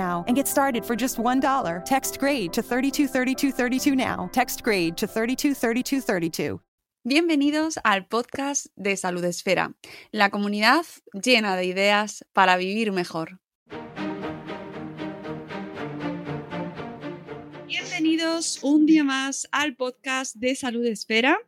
and get started for just $1. Text grade to 323232 now. Text grade to 323232. Bienvenidos al podcast de Salud Esfera, la comunidad llena de ideas para vivir mejor. Bienvenidos un día más al podcast de Salud Esfera.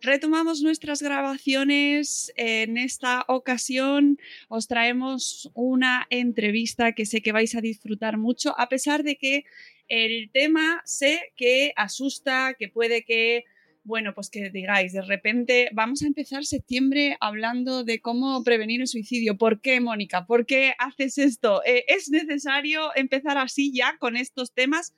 Retomamos nuestras grabaciones. En esta ocasión os traemos una entrevista que sé que vais a disfrutar mucho, a pesar de que el tema sé que asusta, que puede que bueno, pues que digáis, de repente vamos a empezar septiembre hablando de cómo prevenir el suicidio. ¿Por qué, Mónica? ¿Por qué haces esto? Eh, ¿Es necesario empezar así ya con estos temas?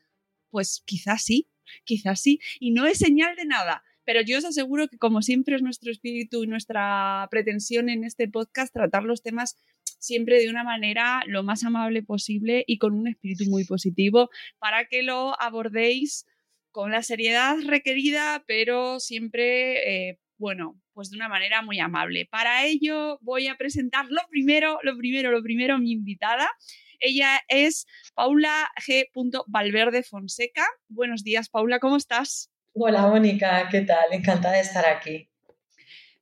Pues quizás sí, quizás sí. Y no es señal de nada. Pero yo os aseguro que, como siempre, es nuestro espíritu y nuestra pretensión en este podcast tratar los temas siempre de una manera lo más amable posible y con un espíritu muy positivo para que lo abordéis con la seriedad requerida, pero siempre, eh, bueno, pues de una manera muy amable. Para ello voy a presentar lo primero, lo primero, lo primero mi invitada. Ella es Paula G. Valverde Fonseca. Buenos días, Paula, ¿cómo estás? Hola, Mónica, ¿qué tal? Encantada de estar aquí.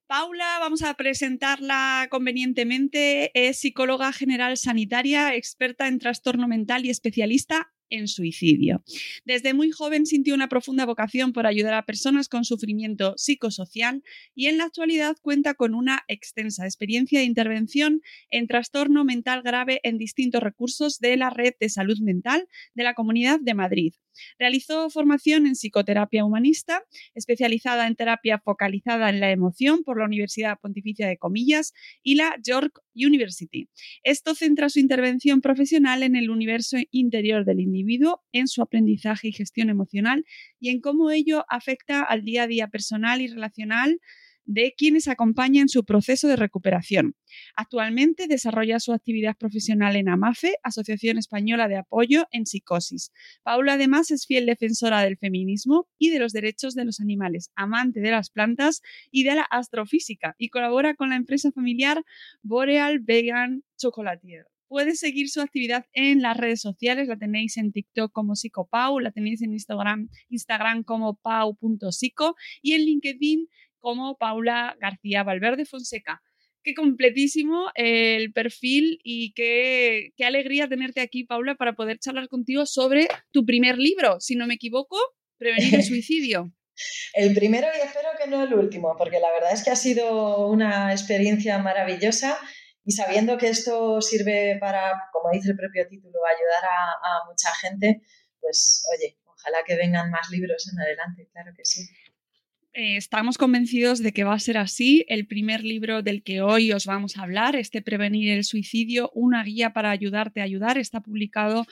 Paula, vamos a presentarla convenientemente. Es psicóloga general sanitaria, experta en trastorno mental y especialista en suicidio. Desde muy joven sintió una profunda vocación por ayudar a personas con sufrimiento psicosocial y en la actualidad cuenta con una extensa experiencia de intervención en trastorno mental grave en distintos recursos de la red de salud mental de la Comunidad de Madrid. Realizó formación en psicoterapia humanista, especializada en terapia focalizada en la emoción por la Universidad Pontificia de Comillas y la York University. Esto centra su intervención profesional en el universo interior del individuo, en su aprendizaje y gestión emocional y en cómo ello afecta al día a día personal y relacional de quienes acompañan su proceso de recuperación. Actualmente desarrolla su actividad profesional en AMAFE, Asociación Española de Apoyo en Psicosis. Paula además es fiel defensora del feminismo y de los derechos de los animales, amante de las plantas y de la astrofísica y colabora con la empresa familiar Boreal Vegan Chocolatier. Puedes seguir su actividad en las redes sociales, la tenéis en TikTok como psicopau, la tenéis en Instagram, Instagram como pau.psico y en LinkedIn como Paula García Valverde Fonseca. Qué completísimo el perfil y qué, qué, alegría tenerte aquí, Paula, para poder charlar contigo sobre tu primer libro, si no me equivoco, Prevenir el suicidio. el primero y espero que no el último, porque la verdad es que ha sido una experiencia maravillosa y sabiendo que esto sirve para, como dice el propio título, ayudar a, a mucha gente, pues oye, ojalá que vengan más libros en adelante, claro que sí. Eh, estamos convencidos de que va a ser así. El primer libro del que hoy os vamos a hablar, este Prevenir el Suicidio, una guía para ayudarte a ayudar, está publicado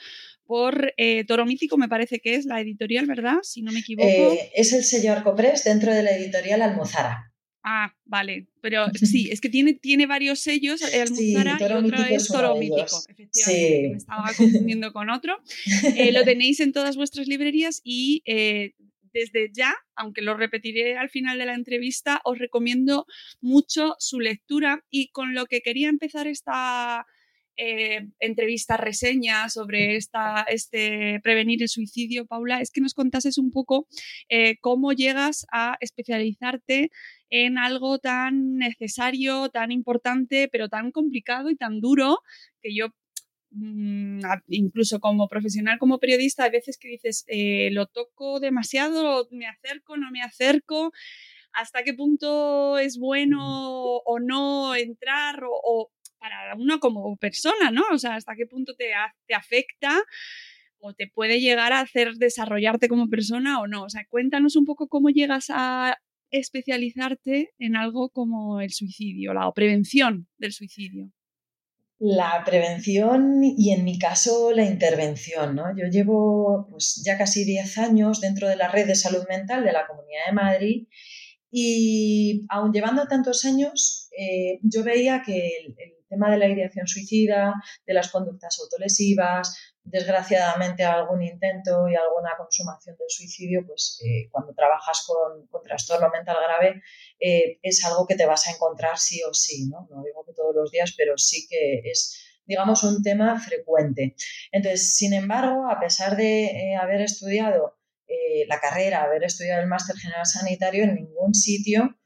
por eh, Toro Mítico, me parece que es la editorial, ¿verdad? Si no me equivoco. Eh, es el sello Arcopress dentro de la editorial Almozara. Ah, vale, pero sí, es que tiene, tiene varios sellos, Almozara sí, y otro es Toro Mítico, efectivamente, sí. me estaba confundiendo con otro. lo tenéis en todas vuestras librerías y desde ya, aunque lo repetiré al final de la entrevista, os recomiendo mucho su lectura. Y con lo que quería empezar esta eh, entrevista, reseña sobre esta, este prevenir el suicidio, Paula, es que nos contases un poco eh, cómo llegas a especializarte en algo tan necesario, tan importante, pero tan complicado y tan duro que yo incluso como profesional, como periodista, hay veces que dices, eh, lo toco demasiado, me acerco, no me acerco, hasta qué punto es bueno o no entrar o, para uno como persona, ¿no? O sea, hasta qué punto te, te afecta o te puede llegar a hacer desarrollarte como persona o no. O sea, cuéntanos un poco cómo llegas a especializarte en algo como el suicidio, la prevención del suicidio. La prevención y en mi caso la intervención. ¿no? Yo llevo pues, ya casi 10 años dentro de la red de salud mental de la Comunidad de Madrid y aun llevando tantos años, eh, yo veía que el, tema de la ideación suicida, de las conductas autolesivas, desgraciadamente algún intento y alguna consumación del suicidio, pues eh, cuando trabajas con, trastorno mental grave eh, es algo que te vas a encontrar sí o sí, ¿no? No digo que todos los días, pero sí que es digamos, un tema frecuente. Entonces, sin embargo, a pesar de eh, haber estudiado la carrera, haber estudiado el máster general sanitario, en ningún sitio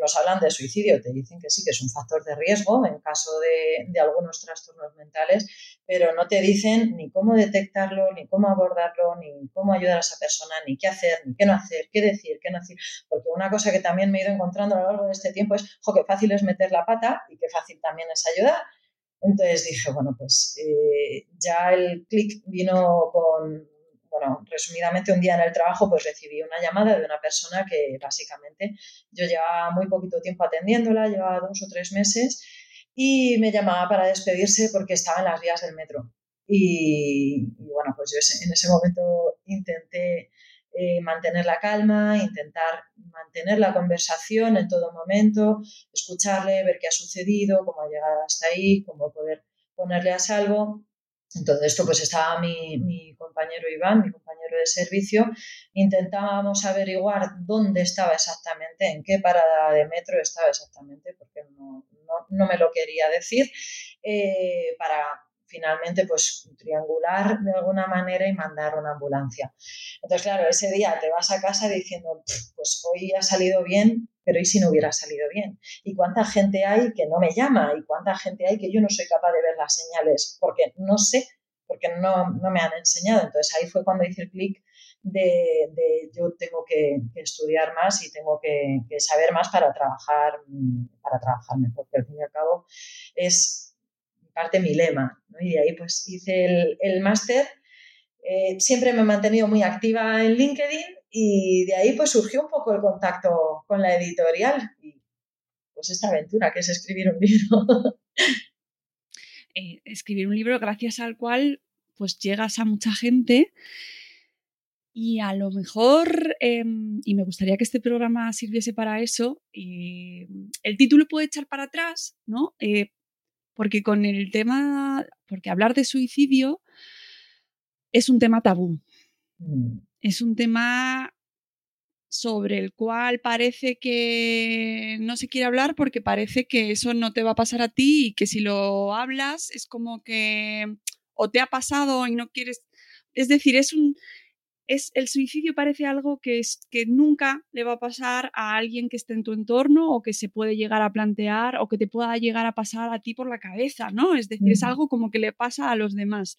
nos hablan de suicidio, te dicen que sí, que es un factor de riesgo en caso de, algunos trastornos mentales, pero no te dicen ni cómo detectarlo, ni cómo abordarlo, ni cómo ayudar a esa persona, ni qué hacer, ni qué no hacer, qué decir, qué no decir. Porque una cosa que también me he ido encontrando a lo largo de este tiempo es, jo, qué fácil es meter la pata y qué fácil también es ayudar. Entonces dije, bueno, pues eh, ya el clic vino con bueno, resumidamente un día en el trabajo pues recibí una llamada de una persona que básicamente yo llevaba muy poquito tiempo atendiéndola, llevaba dos o tres meses y me llamaba para despedirse porque estaba en las vías del metro. Y, bueno, pues yo en ese momento intenté eh, mantener la calma, intentar mantener la conversación en todo momento, escucharle, ver qué ha sucedido, cómo ha llegado hasta ahí, cómo poder ponerle a salvo. Entonces, esto pues estaba mi, compañero Iván, mi compañero de servicio, intentábamos averiguar dónde estaba exactamente, en qué parada de metro estaba exactamente, porque no, me lo quería decir, eh, para finalmente pues triangular de alguna manera y mandar una ambulancia. Entonces, claro, ese día te vas a casa diciendo, pues hoy ha salido bien, pero ¿y si no hubiera salido bien? ¿Y cuánta gente hay que no me llama? ¿Y cuánta gente hay que yo no soy capaz de ver las señales? Porque no sé, porque no, me han enseñado. Entonces ahí fue cuando hice el clic de, yo tengo que, estudiar más y tengo que, saber más para trabajar, para trabajarme, porque al fin y al cabo es parte mi lema. Y de ahí pues hice el, el máster. Eh, siempre me he mantenido muy activa en LinkedIn y de ahí pues surgió un poco el contacto con la editorial y pues esta aventura que es escribir un libro. Eh, escribir un libro gracias al cual pues llegas a mucha gente y a lo mejor, em, y me gustaría que este programa sirviese para eso, eh, el título puede echar para atrás, ¿no? Eh, porque con el tema, porque hablar de suicidio es un tema tabú. Mm es un tema sobre el cual parece que no se quiere hablar porque parece que eso no te va a pasar a ti y que si lo hablas es como que o te ha pasado y no quieres, es decir, es un es el suicidio parece algo que es que nunca le va a pasar a alguien que esté en tu entorno o que se puede llegar a plantear o que te pueda llegar a pasar a ti por la cabeza, ¿no? Es decir, es algo como que le pasa a los demás.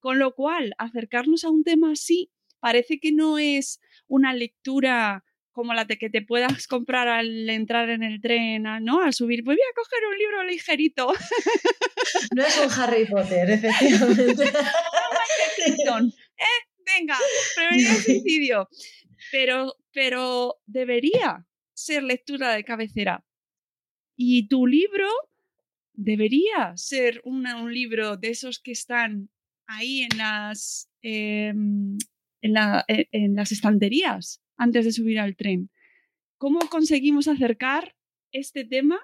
Con lo cual, acercarnos a un tema así parece que no es una lectura como la de que te puedas comprar al entrar en el tren, ¿no? Al subir, pues voy a coger un libro ligerito. No es un Harry Potter, efectivamente. ¿eh? Venga, prevenir el suicidio. Pero, pero debería ser lectura de cabecera. Y tu libro debería ser un libro de esos que están ahí en las, em, e, en, las estanterías antes de subir al tren. ¿Cómo conseguimos acercar este tema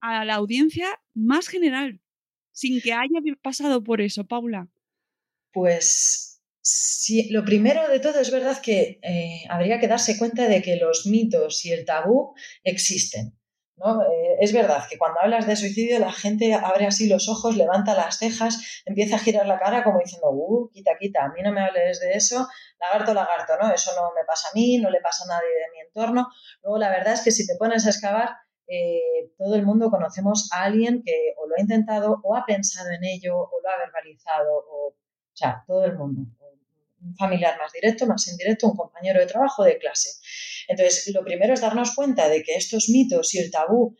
a la audiencia más general, sin que haya pasado por eso, Paula? Pues Sí, lo primero de todo es verdad que eh, habría que darse cuenta de que los mitos y el tabú existen. ¿no? Eh, es verdad que cuando hablas de suicidio la gente abre así los ojos, levanta las cejas, empieza a girar la cara como diciendo, uh, quita, quita, a mí no me hables de eso, lagarto, lagarto, ¿no? Eso no me pasa a mí, no le pasa a nadie de mi entorno. Luego la verdad es que si te pones a excavar, eh, todo el mundo conocemos a alguien que o lo ha intentado o ha pensado en ello o lo ha verbalizado, o, o sea, todo el mundo un familiar más directo, más indirecto, un compañero de trabajo, de clase. Entonces, lo primero es darnos cuenta de que estos mitos y el tabú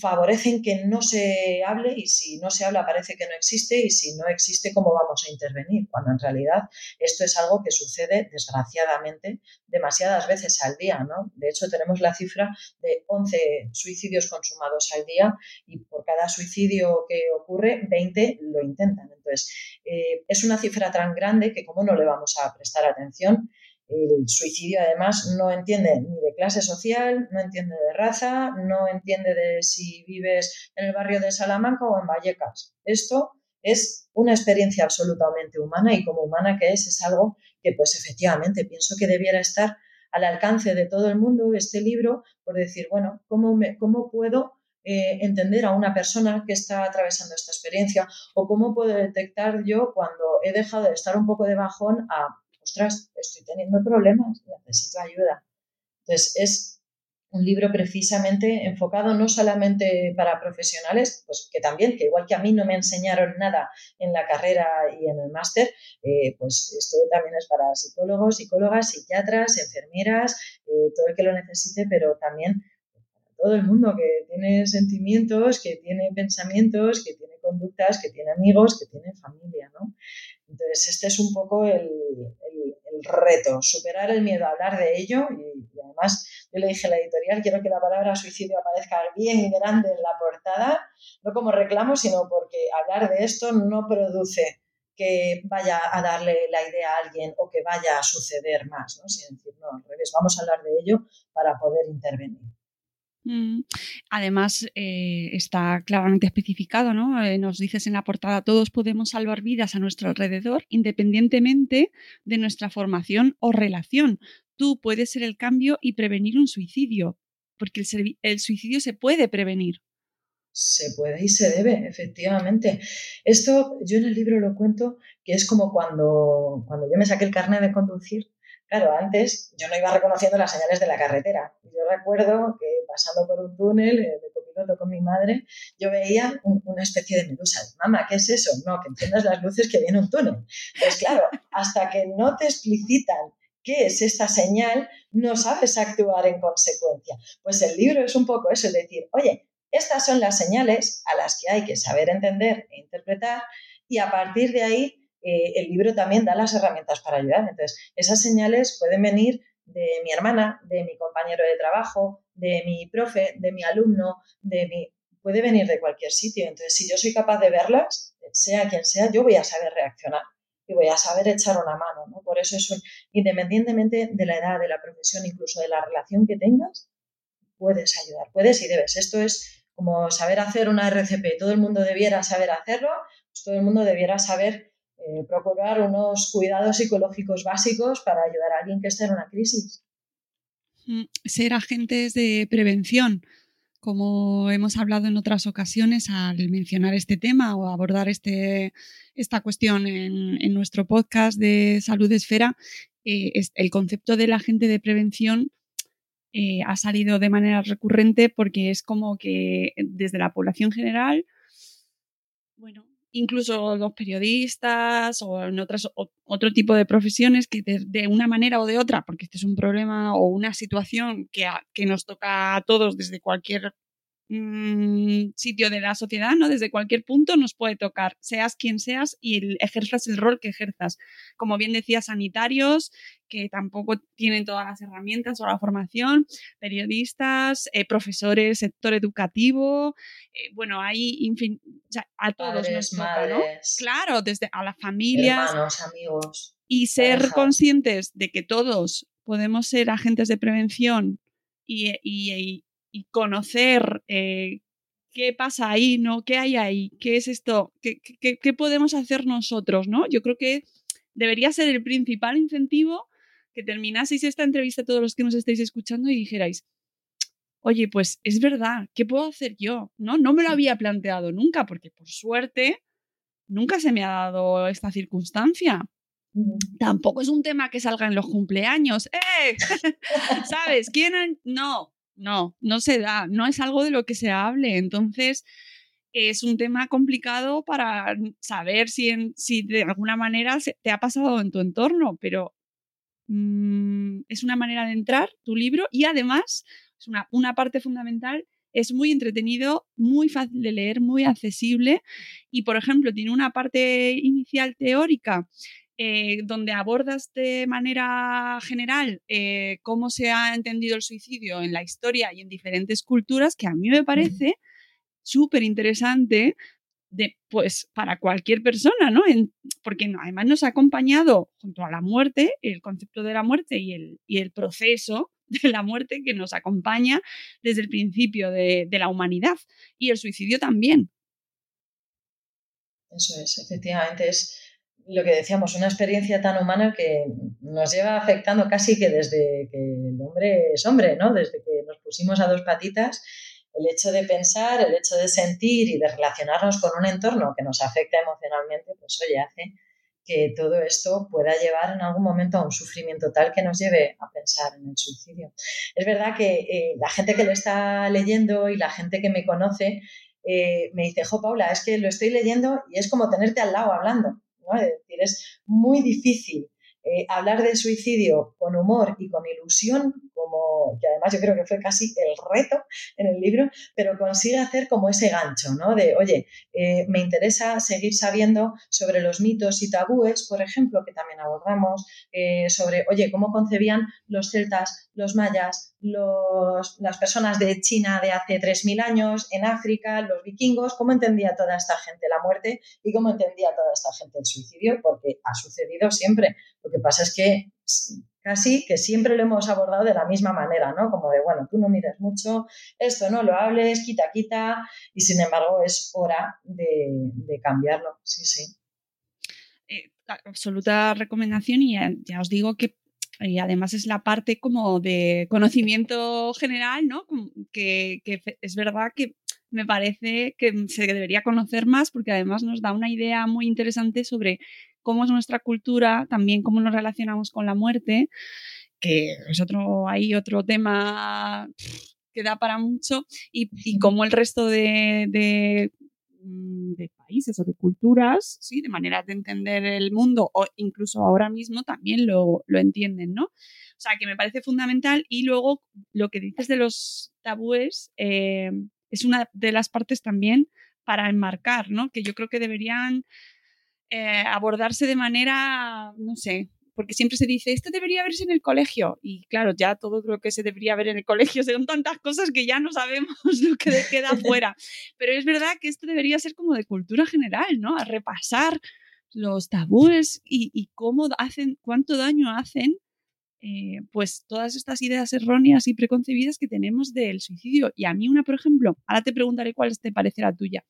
favorecen que no se hable y si no se habla parece que no existe y si no existe cómo vamos a intervenir, cuando en realidad esto es algo que sucede desgraciadamente demasiadas veces al día, ¿no? De hecho tenemos la cifra de 11 suicidios consumados al día y por cada suicidio que ocurre 20 lo intentan. Entonces, eh, es una cifra tan grande que como no le vamos a prestar atención el suicidio además no entiende ni de clase social, no entiende de raza, no entiende de si vives en el barrio de Salamanca o en Vallecas. Esto es una experiencia absolutamente humana y como humana que es, es algo que pues efectivamente pienso que debiera estar al alcance de todo el mundo este libro por decir, bueno, ¿cómo, me, cómo puedo eh, entender a una persona que está atravesando esta experiencia o cómo puedo detectar yo cuando he dejado de estar un poco de bajón a ostras, estoy teniendo problemas, necesito ayuda. Entonces, es un libro precisamente enfocado no solamente para profesionales, pues que también, que igual que a mí no me enseñaron nada en la carrera y en el máster, eh, pues esto también es para psicólogos, psicólogas, psiquiatras, enfermeras, eh, todo el que lo necesite, pero también para todo el mundo que tiene sentimientos, que tiene pensamientos, que tiene conductas, que tiene amigos, que tiene familia, ¿no? Entonces, este es un poco el, reto, superar el miedo a hablar de ello y, además yo le dije a la editorial, quiero que la palabra suicidio aparezca bien grande en la portada, no como reclamo, sino porque hablar de esto no produce que vaya a darle la idea a alguien o que vaya a suceder más, ¿no? Sin decir, no, al revés, vamos a hablar de ello para poder intervenir. Mm. Además, eh, está claramente especificado, ¿no? Eh, nos dices en la portada, todos podemos salvar vidas a nuestro alrededor, independientemente de nuestra formación o relación. Tú puedes ser el cambio y prevenir un suicidio, porque el, el suicidio se puede prevenir. Se puede y se debe, efectivamente. Esto yo en el libro lo cuento, que es como cuando, cuando yo me saqué el carnet de conducir, Claro, antes yo no iba reconociendo las señales de la carretera. Yo recuerdo que pasando por un túnel eh, de copiloto con mi madre, yo veía una especie de medusa. Mamá, ¿qué es eso? No, que enciendas las luces que viene un túnel. Pues claro, hasta que no te explicitan qué es esta señal, no sabes actuar en consecuencia. Pues el libro es un poco eso, es decir, oye, estas son las señales a las que hay que saber entender e interpretar y a partir de ahí eh, el libro también da las herramientas para ayudar. Entonces, esas señales pueden venir de mi hermana, de mi compañero de trabajo, de mi profe, de mi alumno, de mi... puede venir de cualquier sitio. Entonces, si yo soy capaz de verlas, sea quien sea, yo voy a saber reaccionar y voy a saber echar una mano. ¿no? Por eso es independientemente de la edad, de la profesión, incluso de la relación que tengas, puedes ayudar, puedes y debes. Esto es como saber hacer una RCP. Todo el mundo debiera saber hacerlo, pues todo el mundo debiera saber eh, procurar unos cuidados psicológicos básicos para ayudar a alguien que esté en una crisis. Mm, ser agentes de prevención, como hemos hablado en otras ocasiones al mencionar este tema o abordar este, esta cuestión en, nuestro podcast de Salud Esfera, eh, el concepto del agente de prevención eh, ha salido de manera recurrente porque es como que desde la población general, bueno, incluso los periodistas o en otras, otro tipo de profesiones que de, una manera o de otra, porque este es un problema o una situación que, que nos toca a todos desde cualquier Mm, sitio de la sociedad, ¿no? Desde cualquier punto nos puede tocar, seas quien seas y ejerzas el rol que ejerzas. Como bien decía, sanitarios, que tampoco tienen todas las herramientas o la formación, periodistas, eh, profesores, sector educativo, eh, bueno, hay a todos nos toca, ¿no? Claro, desde a las familias. Hermanos, amigos. Y ser conscientes de que todos podemos ser agentes de prevención y, y, y conocer eh, qué pasa ahí, ¿no? ¿Qué hay ahí? ¿Qué es esto? ¿Qué, qué, podemos hacer nosotros, ¿no? Yo creo que debería ser el principal incentivo que terminaseis esta entrevista todos los que nos estáis escuchando y dijerais, oye, pues es verdad, ¿qué puedo hacer yo? No, no me lo había planteado nunca, porque por suerte nunca se me ha dado esta circunstancia. Tampoco es un tema que salga en los cumpleaños. ¡Eh! ¿Sabes? ¿Quién? No, no, no se da. No es algo de lo que se hable. Entonces, es un tema complicado para saber si, si de alguna manera te ha pasado en tu entorno, pero mm, es una manera de entrar tu libro y además es una, una parte fundamental es muy entretenido, muy fácil de leer, muy accesible y, por ejemplo, tiene una parte inicial teórica eh, donde abordas de manera general eh, cómo se ha entendido el suicidio en la historia y en diferentes culturas, que a mí me parece súper interesante de, pues, para cualquier persona, ¿no? porque además nos ha acompañado junto a la muerte, el concepto de la muerte y el, y el proceso de la muerte que nos acompaña desde el principio de, de la humanidad y el suicidio también. Eso es, efectivamente, es lo que decíamos, una experiencia tan humana que nos lleva afectando casi que desde que el hombre es hombre, ¿no? Desde que nos pusimos a dos patitas, el hecho de pensar, el hecho de sentir y de relacionarnos con un entorno que nos afecta emocionalmente, pues oye, hace que todo esto pueda llevar en algún momento a un sufrimiento tal que nos lleve a pensar en el suicidio. Es verdad que eh, la gente que lo está leyendo y la gente que me conoce eh, me dice, jo, Paula, es que lo estoy leyendo y es como tenerte al lado hablando. Es decir, es muy difícil eh, hablar de suicidio con humor y con ilusión, como que además yo creo que fue casi el reto en el libro, pero consigue hacer como ese gancho, ¿no? De, oye, eh, me interesa seguir sabiendo sobre los mitos y tabúes, por ejemplo, que también abordamos, eh, sobre, oye, cómo concebían los celtas, los mayas, los, las personas de China de hace 3.000 años, en África, los vikingos, cómo entendía toda esta gente la muerte y cómo entendía toda esta gente el suicidio, porque ha sucedido siempre. Lo que pasa es que casi que siempre lo hemos abordado de la misma manera, ¿no? Como de, bueno, tú no mires mucho, esto no lo hables, quita, quita, y sin embargo es hora de, cambiarlo, sí, sí. Eh, absoluta recomendación y ya os digo que y además es la parte como de conocimiento general, ¿no? Que, es verdad que me parece que se debería conocer más porque además nos da una idea muy interesante sobre cómo es nuestra cultura, también cómo nos relacionamos con la muerte, que es otro, hay otro tema que da para mucho, y, cómo el resto de de países o de culturas, ¿sí? de maneras de entender el mundo o incluso ahora mismo también lo, entienden, ¿no? O sea, que me parece fundamental y luego lo que dices de los tabúes eh, es una de las partes también para enmarcar, ¿no? Que yo creo que deberían eh, abordarse de manera, no sé, porque siempre se dice, esto debería verse en el colegio. Y claro, ya todo lo que se debería ver en el colegio son tantas cosas que ya no sabemos lo que queda fuera. Pero es verdad que esto debería ser como de cultura general, ¿no? A repasar los tabúes y, cómo hacen, cuánto daño hacen eh, pues todas estas ideas erróneas y preconcebidas que tenemos del suicidio. Y a mí una, por ejemplo, ahora te preguntaré cuál te parece la tuya,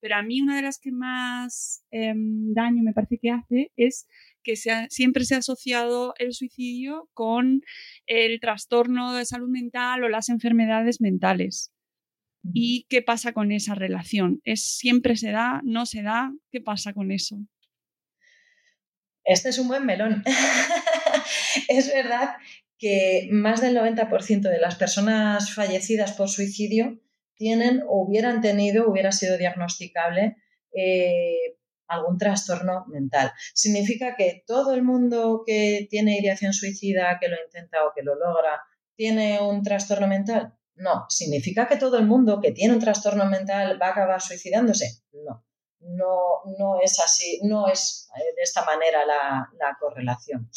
pero a mí una de las que más em, daño me parece que hace es que siempre se ha asociado el suicidio con el trastorno de salud mental o las enfermedades mentales. ¿Y qué pasa con esa relación? ¿Es siempre se da? ¿No se da? ¿Qué pasa con eso? Este es un buen melón. es verdad que más del 90% de las personas fallecidas por suicidio tienen o hubieran tenido, hubiera sido diagnosticable eh, algún trastorno mental. Significa que todo el mundo que tiene ideación suicida, que lo intenta o que lo logra, tiene un trastorno mental. No, significa que todo el mundo que tiene un trastorno mental va a acabar suicidándose. No, no, no es así, no es eh, de esta manera la, la correlación.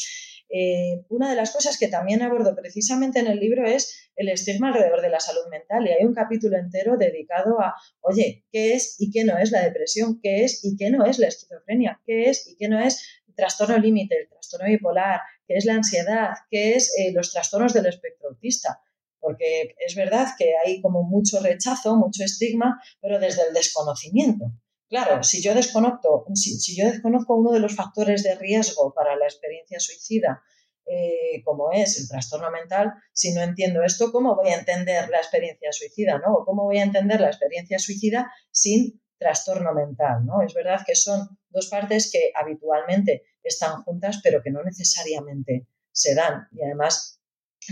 Eh, una de las cosas que también abordo precisamente en el libro es el estigma alrededor de la salud mental y hay un capítulo entero dedicado a, oye, ¿qué es y qué no es la depresión? ¿Qué es y qué no es la esquizofrenia? ¿Qué es y qué no es el trastorno límite, el trastorno bipolar? ¿Qué es la ansiedad? ¿Qué es eh, los trastornos del espectro autista? Porque es verdad que hay como mucho rechazo, mucho estigma, pero desde el desconocimiento Claro, si yo desconozco, si, yo desconozco uno de los factores de riesgo para la experiencia suicida, eh, como es el trastorno mental, si no entiendo esto, ¿cómo voy a entender la experiencia suicida? ¿no? ¿Cómo voy a entender la experiencia suicida sin trastorno mental? ¿no? Es verdad que son dos partes que habitualmente están juntas, pero que no necesariamente se dan. Y además,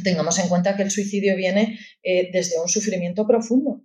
tengamos en cuenta que el suicidio viene eh, desde un sufrimiento profundo.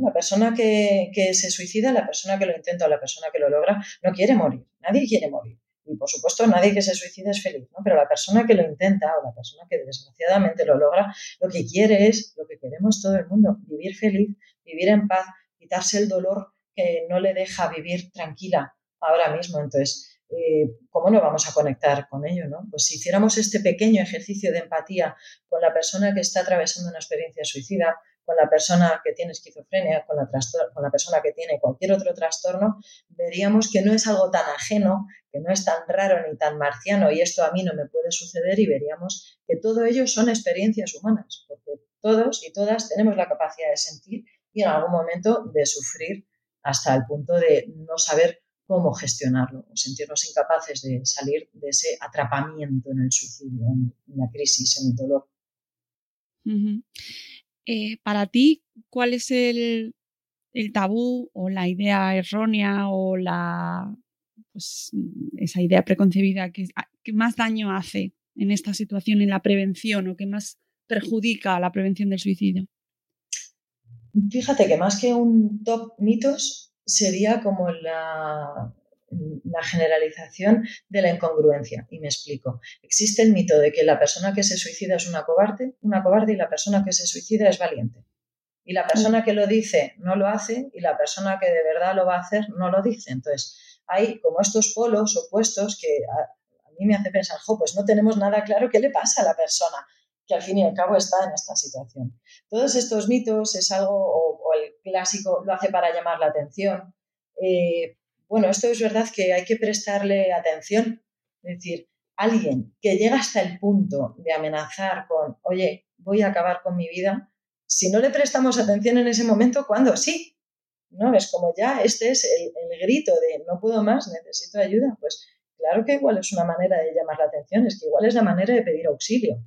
La persona que, se suicida, la persona que lo intenta o la persona que lo logra, no quiere morir. Nadie quiere morir. Y por supuesto, nadie que se suicida es feliz, ¿no? Pero la persona que lo intenta o la persona que desgraciadamente lo logra, lo que quiere es lo que queremos todo el mundo, vivir feliz, vivir en paz, quitarse el dolor que no le deja vivir tranquila ahora mismo. Entonces, eh, ¿cómo no vamos a conectar con ello? ¿no? Pues si hiciéramos este pequeño ejercicio de empatía con la persona que está atravesando una experiencia suicida, con la persona que tiene esquizofrenia, con la, persona que tiene cualquier otro trastorno, veríamos que no es algo tan ajeno, que no es tan raro ni tan marciano y esto a mí no me puede suceder y veríamos que todo ello son experiencias humanas, porque todos y todas tenemos la capacidad de sentir y en algún momento de sufrir hasta el punto de no saber cómo gestionarlo o sentirnos incapaces de salir de ese atrapamiento en el suicidio, en, la crisis, en el dolor. Eh, para ti, ¿cuál es el, tabú o la idea errónea o la pues, esa idea preconcebida que, que, más daño hace en esta situación en la prevención o que más perjudica a la prevención del suicidio? Fíjate que más que un top mitos sería como la, la generalización de la incongruencia. Y me explico. Existe el mito de que la persona que se suicida es una cobarde, una cobarde y la persona que se suicida es valiente. Y la persona que lo dice no lo hace y la persona que de verdad lo va a hacer no lo dice. Entonces, hay como estos polos opuestos que a, mí me hace pensar, jo, pues no tenemos nada claro qué le pasa a la persona que al fin y al cabo está en esta situación. Todos estos mitos es algo, o, el clásico lo hace para llamar la atención, eh, bueno, esto es verdad que hay que prestarle atención. Es decir, alguien que llega hasta el punto de amenazar con, oye, voy a acabar con mi vida, si no le prestamos atención en ese momento, ¿cuándo? Sí. ¿No? Es como ya, este es el, grito de no puedo más, necesito ayuda. Pues claro que igual es una manera de llamar la atención, es que igual es la manera de pedir auxilio.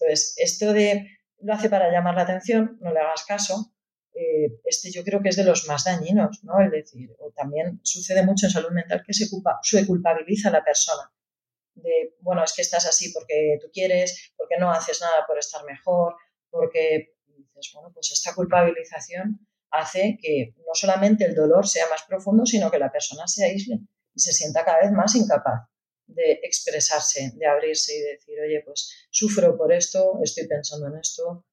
Entonces, esto de lo hace para llamar la atención, no le hagas caso, eh, este yo creo que es de los más dañinos, ¿no? Es decir, o también sucede mucho en salud mental que se, culpa, se culpabiliza a la persona. De, bueno, es que estás así porque tú quieres, porque no haces nada por estar mejor, porque bueno, pues esta culpabilización hace que no solamente el dolor sea más profundo, sino que la persona se aísle y se sienta cada vez más incapaz de expresarse, de abrirse y decir, oye, pues sufro por esto, estoy pensando en esto,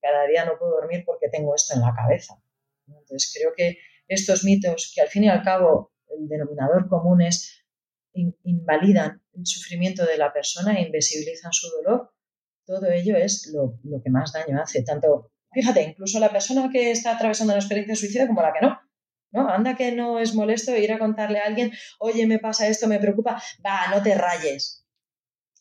cada día no puedo dormir porque tengo esto en la cabeza. Entonces creo que estos mitos, que al fin y al cabo el denominador común es invalidan el sufrimiento de la persona e invisibilizan su dolor, todo ello es lo, que más daño hace. Tanto, fíjate, incluso la persona que está atravesando una experiencia suicida como la que no. ¿no? Anda que no es molesto ir a contarle a alguien, oye, me pasa esto, me preocupa, va, no te rayes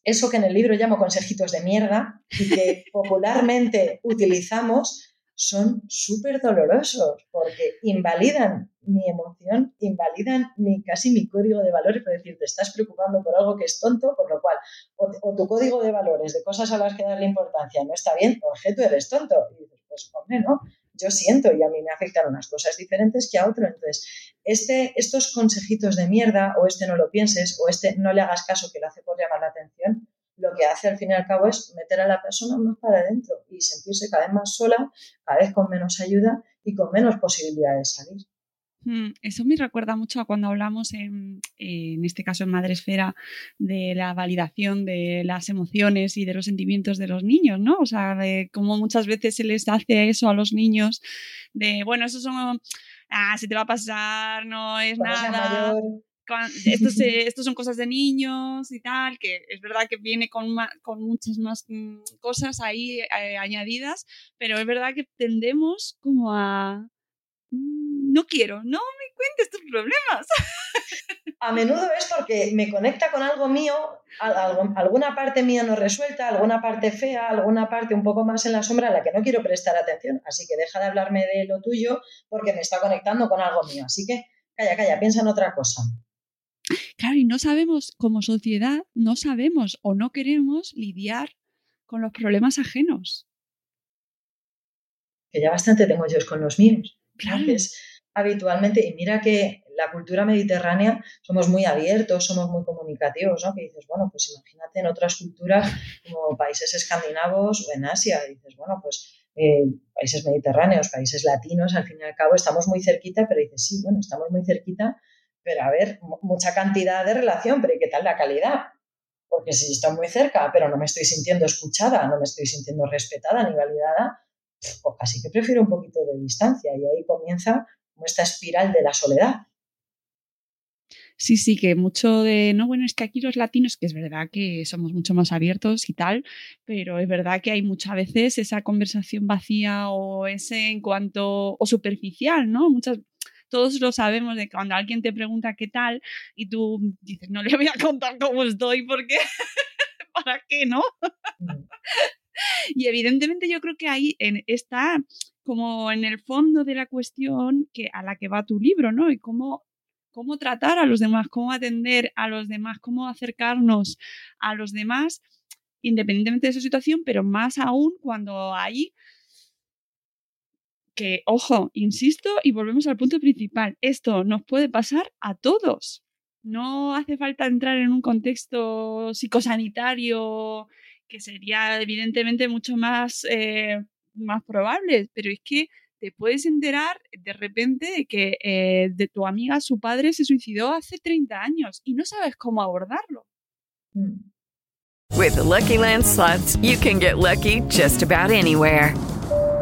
eso que en el libro llamo consejitos de mierda y que popularmente utilizamos son súper dolorosos porque invalidan mi emoción, invalidan mi, casi mi código de valores, por decir, te estás preocupando por algo que es tonto, por lo cual, o, tu código de valores de cosas a las que darle importancia no está bien, o que tú eres tonto. Y dices, pues hombre, ¿no? Yo siento y a mí me afectan unas cosas diferentes que a otro. Entonces, este, estos consejitos de mierda, o este no lo pienses, o este no le hagas caso que lo hace por llamar la atención, lo que hace al fin y al cabo es meter a la persona más para adentro y sentirse cada vez más sola, cada vez con menos ayuda y con menos posibilidades de salir. Mm, eso me recuerda mucho a cuando hablamos, en, este caso en Madresfera, de la validación de las emociones y de los sentimientos de los niños, ¿no? O sea, de cómo muchas veces se les hace eso a los niños, de, bueno, eso son, ah, se te va a pasar, no es nada. Estos, son cosas de niños y tal, que es verdad que viene con, con muchas más mm, cosas ahí eh, añadidas, pero es verdad que tendemos como a no quiero, no me cuentes tus problemas. A menudo es porque me conecta con algo mío, alguna parte mía no resuelta, alguna parte fea, alguna parte un poco más en la sombra a la que no quiero prestar atención. Así que deja de hablarme de lo tuyo porque me está conectando con algo mío. Así que calla, calla, piensa en otra cosa. Claro, y no sabemos, como sociedad, no sabemos o no queremos lidiar con los problemas ajenos. Que ya bastante tengo yo con los míos. Claro. habitualmente, y mira que la cultura mediterránea somos muy abiertos, somos muy comunicativos, ¿no? Que dices, bueno, pues imagínate en otras culturas como países escandinavos o en Asia, dices, bueno, pues eh, países mediterráneos, países latinos, al fin y al cabo estamos muy cerquita, pero dices, sí, bueno, estamos muy cerquita, pero a ver, mucha cantidad de relación, pero ¿y qué tal la calidad? Porque si estoy muy cerca, pero no me estoy sintiendo escuchada, no me estoy sintiendo respetada ni validada, pues casi que prefiero un poquito de distancia y ahí comienza como esta espiral de la soledad. Sí, sí, que mucho de, no, bueno, es que aquí los latinos, que es verdad que somos mucho más abiertos y tal, pero es verdad que hay muchas veces esa conversación vacía o ese en cuanto, o superficial, ¿no? Muchas, todos lo sabemos de cuando alguien te pregunta qué tal y tú dices, no le voy a contar cómo estoy porque, ¿para qué, no? Y evidentemente yo creo que ahí en, está como en el fondo de la cuestión que, a la que va tu libro, ¿no? Y cómo cómo tratar a los demás, cómo atender a los demás, cómo acercarnos a los demás, independientemente de su situación, pero más aún cuando hay que, ojo, insisto y volvemos al punto principal, esto nos puede pasar a todos. No hace falta entrar en un contexto psicosanitario que sería evidentemente mucho más, eh, más probable, pero es que te puedes enterar de repente de que eh, de tu amiga su padre se suicidó hace 30 años y no sabes cómo abordarlo. Mm. With the Lucky Land you can get lucky just about anywhere.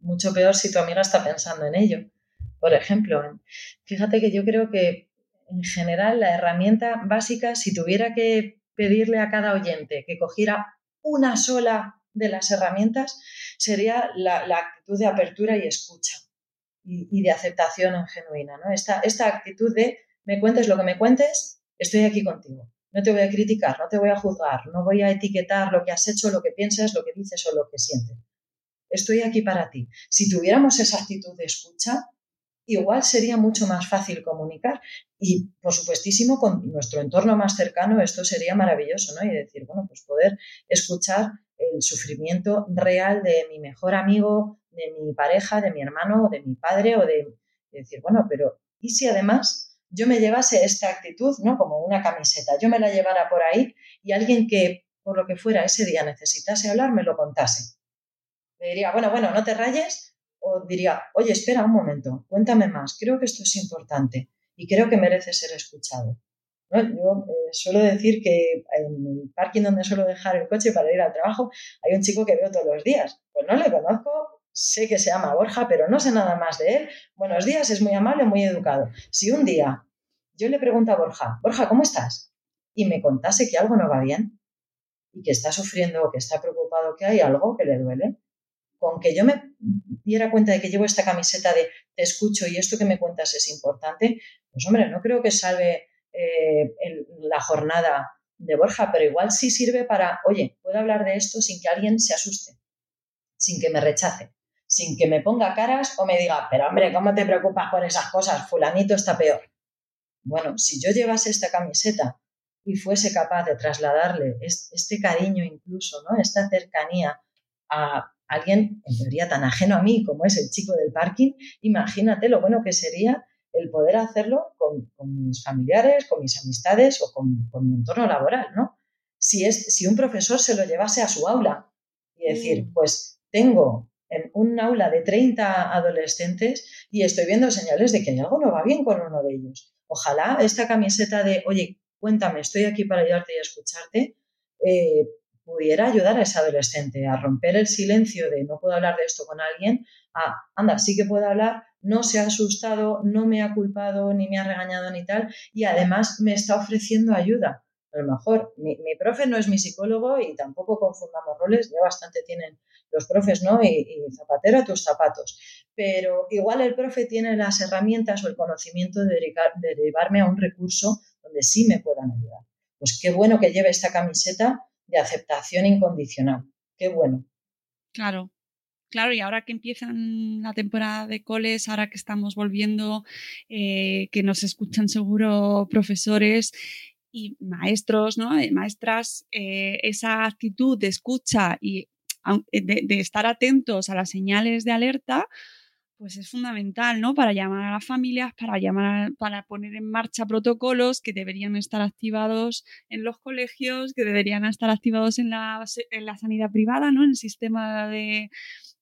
Mucho peor si tu amiga está pensando en ello. Por ejemplo, fíjate que yo creo que en general la herramienta básica, si tuviera que pedirle a cada oyente que cogiera una sola de las herramientas, sería la, actitud de apertura y escucha y, de aceptación en genuina. ¿no? Esta actitud de me cuentes lo que me cuentes, estoy aquí contigo. No te voy a criticar, no te voy a juzgar, no voy a etiquetar lo que has hecho, lo que piensas, lo que dices o lo que sientes. Estoy aquí para ti. Si tuviéramos esa actitud de escucha, igual sería mucho más fácil comunicar. Y, por supuestísimo, con nuestro entorno más cercano esto sería maravilloso, ¿no? Y decir, bueno, pues poder escuchar el sufrimiento real de mi mejor amigo, de mi pareja, de mi hermano o de mi padre, o de, decir, bueno, pero ¿y si además yo me llevase esta actitud, ¿no? Como una camiseta, yo me la llevara por ahí y alguien que, por lo que fuera, ese día necesitase hablar, me lo contase. Me diría, bueno, bueno, no te rayes, o diría, oye, espera un momento, cuéntame más, creo que esto es importante y creo que merece ser escuchado. Yo eh, suelo decir que en el parking donde suelo dejar el coche para ir al trabajo hay un chico que veo todos los días. Pues no le conozco, sé que se llama Borja, pero no sé nada más de él. Buenos días, es muy amable, muy educado. Si un día yo le pregunto a Borja, Borja, ¿cómo estás? Y me contase que algo no va bien y que está sufriendo o que está preocupado, que hay algo que le duele, con que yo me diera cuenta de que llevo esta camiseta de te escucho y esto que me cuentas es importante, pues hombre, no creo que salve eh, la jornada de Borja, pero igual sí sirve para, oye, puedo hablar de esto sin que alguien se asuste, sin que me rechace, sin que me ponga caras o me diga, pero hombre, ¿cómo te preocupas por esas cosas? Fulanito está peor. Bueno, si yo llevase esta camiseta y fuese capaz de trasladarle este cariño incluso, ¿no? Esta cercanía a alguien en teoría tan ajeno a mí como es el chico del parking, imagínate lo bueno que sería el poder hacerlo con, mis familiares, con mis amistades o con, mi entorno laboral, ¿no? Si, es, si un profesor se lo llevase a su aula y decir, mm. pues tengo en un aula de 30 adolescentes y estoy viendo señales de que hay algo no va bien con uno de ellos. Ojalá esta camiseta de, oye, cuéntame, estoy aquí para ayudarte y escucharte, eh, pudiera ayudar a ese adolescente a romper el silencio de no puedo hablar de esto con alguien, a, anda, sí que puedo hablar, no se ha asustado, no me ha culpado, ni me ha regañado ni tal, y además me está ofreciendo ayuda. A lo mejor mi, profe no es mi psicólogo y tampoco confundamos roles, ya bastante tienen los profes, ¿no? Y, y, zapatero a tus zapatos. Pero igual el profe tiene las herramientas o el conocimiento de, de derivarme a un recurso donde sí me puedan ayudar. Pues qué bueno que lleve esta camiseta de aceptación incondicional. Qué bueno. Claro, Claro, y ahora que empiezan la temporada de coles, ahora que estamos volviendo, eh, que nos escuchan seguro profesores y maestros, ¿no? Eh, maestras, eh, esa actitud de escucha y de, estar atentos a las señales de alerta, pues es fundamental, ¿no? Para llamar a las familias, para llamar, para poner en marcha protocolos que deberían estar activados en los colegios, que deberían estar activados en la, en la sanidad privada, ¿no? En el sistema de,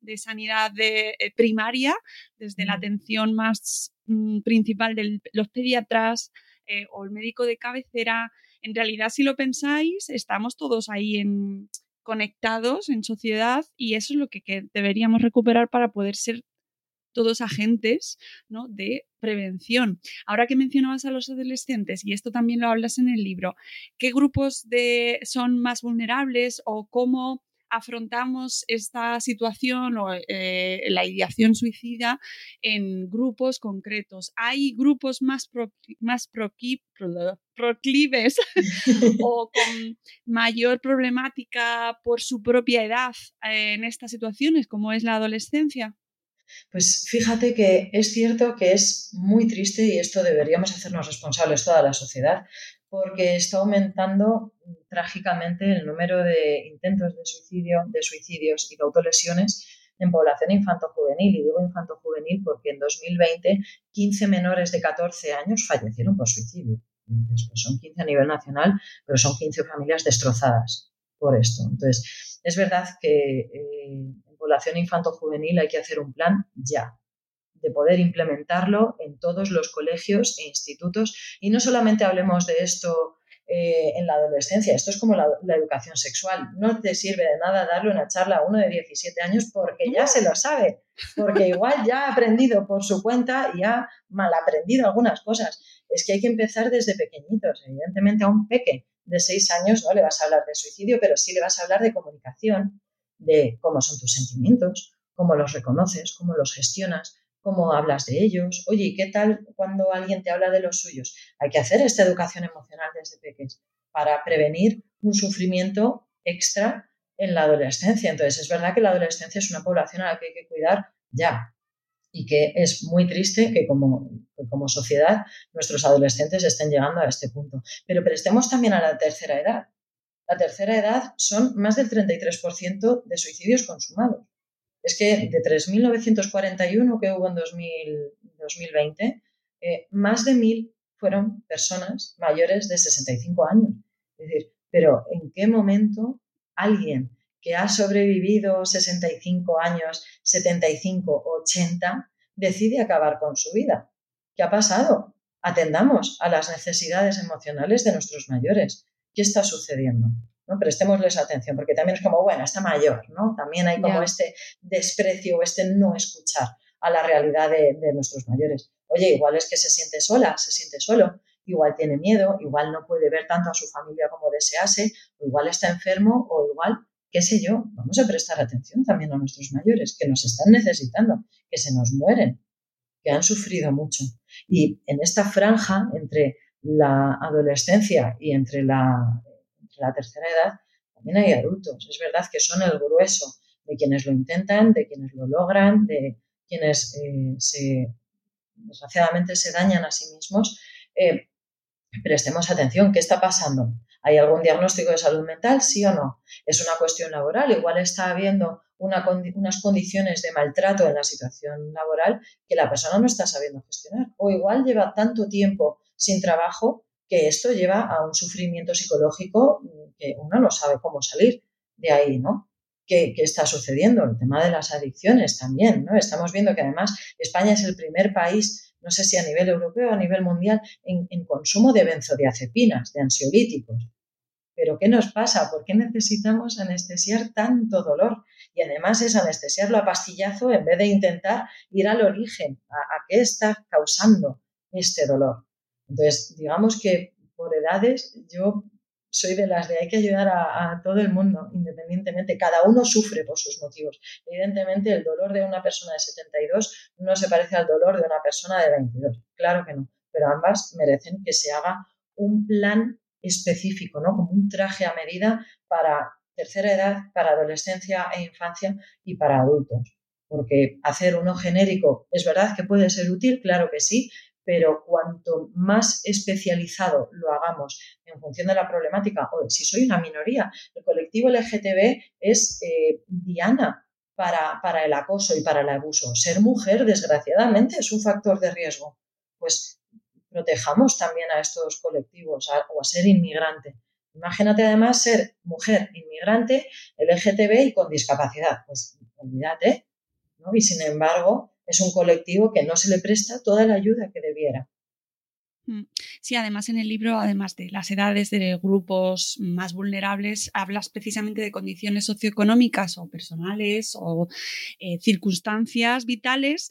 de sanidad de, eh, primaria, desde la atención más mm, principal de los pediatras eh, o el médico de cabecera. En realidad, si lo pensáis, estamos todos ahí en, conectados en sociedad y eso es lo que deberíamos recuperar para poder ser todos agentes ¿no? de prevención. Ahora que mencionabas a los adolescentes, y esto también lo hablas en el libro, ¿qué grupos de, son más vulnerables o cómo afrontamos esta situación o eh, la ideación suicida en grupos concretos. Hay grupos más, más proclives o con mayor problemática por su propia edad en estas situaciones, como es la adolescencia. Pues fíjate que es cierto que es muy triste y esto deberíamos hacernos responsables toda la sociedad, porque está aumentando trágicamente el número de intentos de suicidio, de suicidios y de autolesiones en población infanto-juvenil. Y digo infanto-juvenil porque en 2020 15 menores de 14 años fallecieron por suicidio. Pues son 15 a nivel nacional, pero son 15 familias destrozadas por esto. Entonces, es verdad que eh, población infanto-juvenil hay que hacer un plan ya, de poder implementarlo en todos los colegios e institutos. Y no solamente hablemos de esto eh, en la adolescencia, esto es como la, educación sexual. No te sirve de nada darle una charla a uno de 17 años porque ya se lo sabe, porque igual ya ha aprendido por su cuenta y ha mal aprendido algunas cosas. Es que hay que empezar desde pequeñitos. Evidentemente a un peque de 6 años no le vas a hablar de suicidio, pero sí le vas a hablar de comunicación, de cómo son tus sentimientos, cómo los reconoces, cómo los gestionas, cómo hablas de ellos. Oye, ¿y qué tal cuando alguien te habla de los suyos? Hay que hacer esta educación emocional desde pequeños para prevenir un sufrimiento extra en la adolescencia. Entonces, es verdad que la adolescencia es una población a la que hay que cuidar ya y que es muy triste que como, como sociedad nuestros adolescentes estén llegando a este punto. Pero prestemos también a la tercera edad. La tercera edad son más del 33% de suicidios consumados. Es que de 3.941 que hubo en 2020, eh, más de 1.000 fueron personas mayores de 65 años. Es decir, pero ¿en qué momento alguien que ha sobrevivido 65 años, 75, 80, decide acabar con su vida? ¿Qué ha pasado? Atendamos a las necesidades emocionales de nuestros mayores qué está sucediendo. ¿no? Prestémosles atención, porque también es como, bueno, está mayor, ¿no? También hay como este desprecio o este no escuchar a la realidad de, nuestros mayores. Oye, igual es que se siente sola, se siente solo, igual tiene miedo, igual no puede ver tanto a su familia como desease, o igual está enfermo, o igual, qué sé yo, vamos a prestar atención también a nuestros mayores, que nos están necesitando, que se nos mueren, que han sufrido mucho. Y en esta franja entre la adolescencia y entre la entre la tercera edad también hay adultos. Es verdad que son el grueso de quienes lo intentan, de quienes lo logran, de quienes eh, se, desgraciadamente se dañan a sí mismos. Eh, prestemos atención, ¿qué está pasando? ¿Hay algún diagnóstico de salud mental? ¿Sí o no? ¿Es una cuestión laboral? Igual está habiendo unas condiciones de maltrato en la situación laboral que la persona no está sabiendo gestionar. O igual lleva tanto tiempo sin trabajo que esto lleva a un sufrimiento psicológico que uno no sabe cómo salir de ahí, ¿no? ¿Qué, está sucediendo? El tema de las adicciones también, ¿no? Estamos viendo que además España es el primer país, no sé si a nivel europeo o a nivel mundial, en, consumo de benzodiazepinas, de ansiolíticos. Pero ¿qué nos pasa? ¿Por qué necesitamos anestesiar tanto dolor? Y además es anestesiarlo a pastillazo en vez de intentar ir al origen, a, qué está causando este dolor. Entonces, digamos que por edades yo soy de las de hay que ayudar a, todo el mundo, independientemente. Cada uno sufre por sus motivos. Evidentemente, el dolor de una persona de 72 no se parece al dolor de una persona de 22. Claro que no. Pero ambas merecen que se haga un plan específico, ¿no? Como un traje a medida para tercera edad, para adolescencia e infancia y para adultos. Porque hacer uno genérico es verdad que puede ser útil, claro que sí, pero cuanto más especializado lo hagamos en función de la problemática, o si soy una minoría, el colectivo LGTB es eh, diana para, para el acoso y para el abuso. Ser mujer, desgraciadamente, es un factor de riesgo. Pues protejamos también a estos colectivos o a ser inmigrante. Imagínate además ser mujer, inmigrante, LGTB y con discapacidad. Pues olvídate, ¿no? Y sin embargo, es un colectivo que no se le presta toda la ayuda que debiera. Mm. Sí, además en el libro, además de las edades de grupos más vulnerables, hablas precisamente de condiciones socioeconómicas o personales o eh, circunstancias vitales